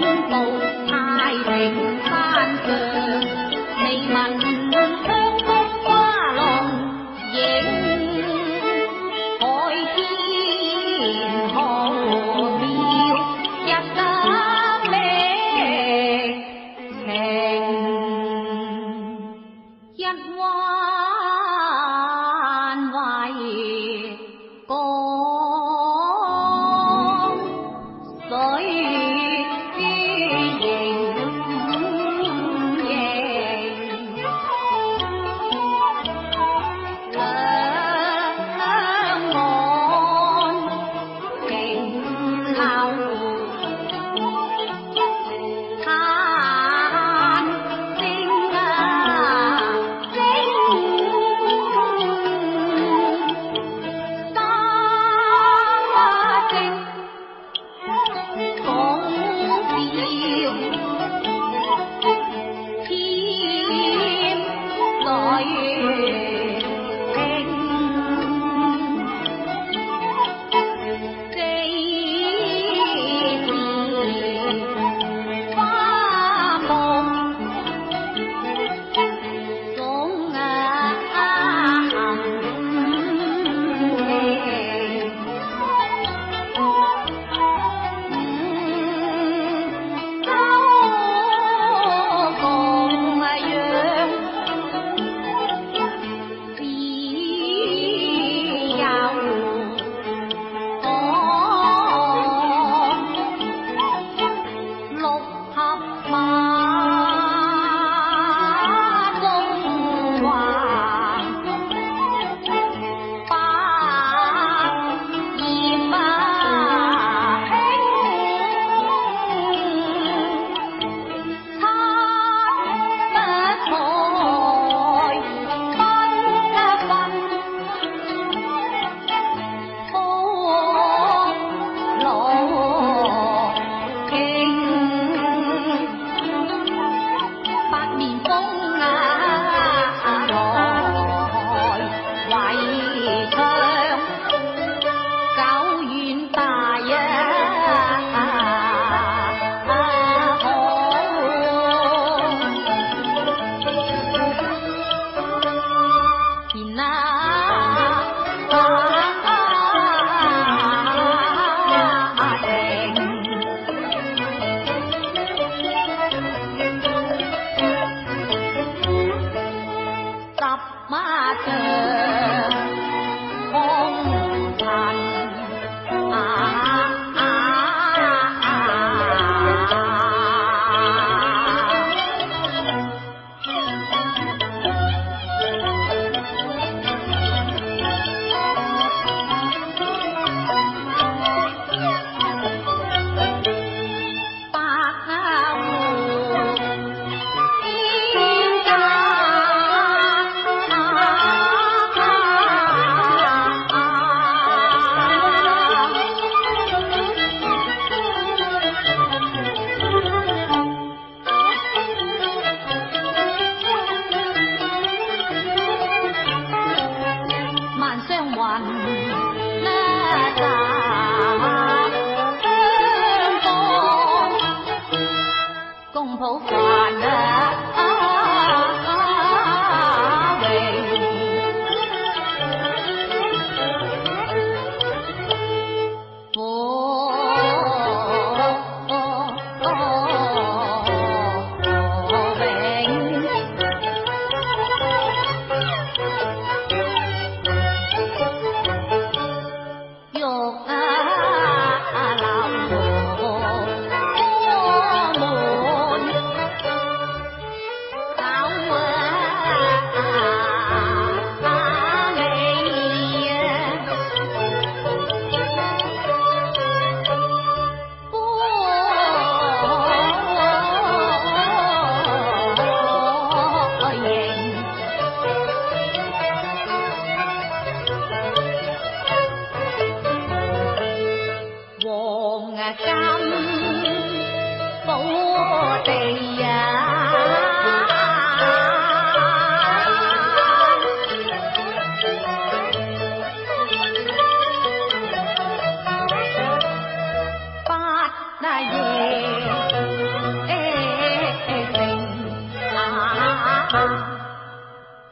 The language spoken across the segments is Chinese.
步太平山腳，未聞香谷花浪影，海天何妙，日間美情一彎。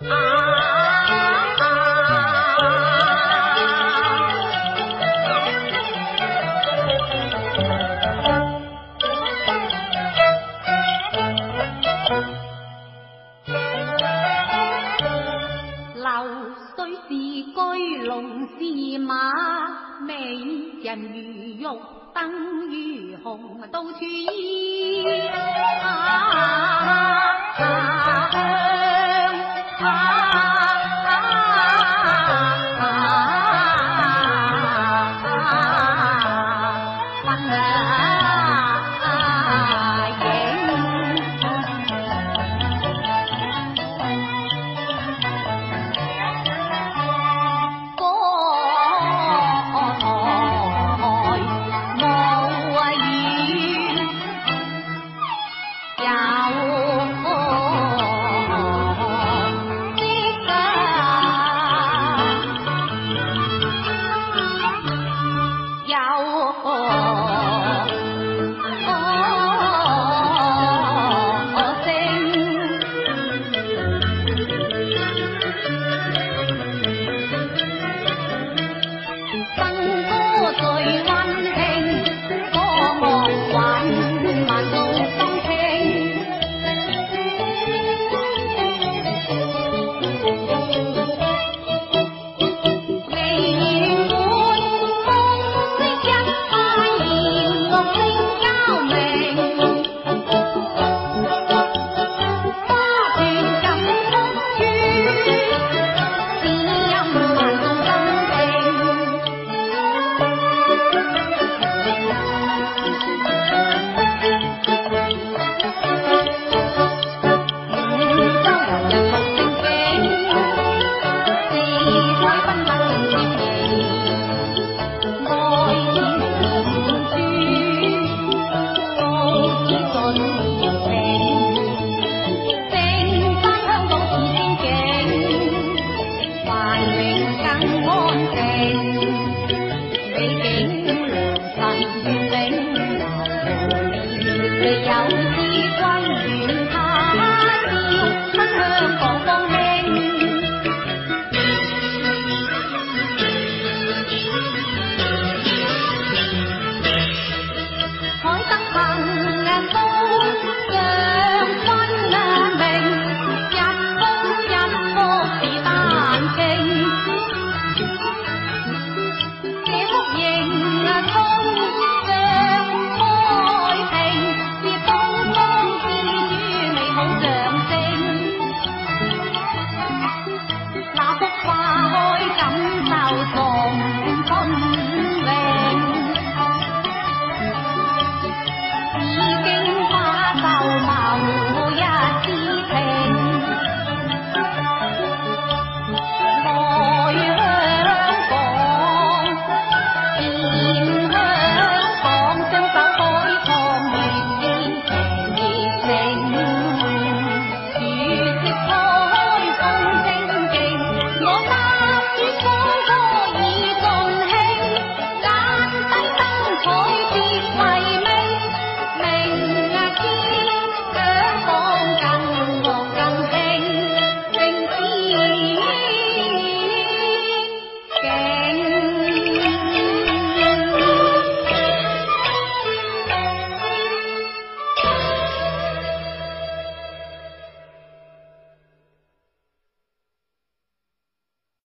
流水是驹，龙是马，美人如玉，灯如虹，到去也。啊。我做鱼 Thank you.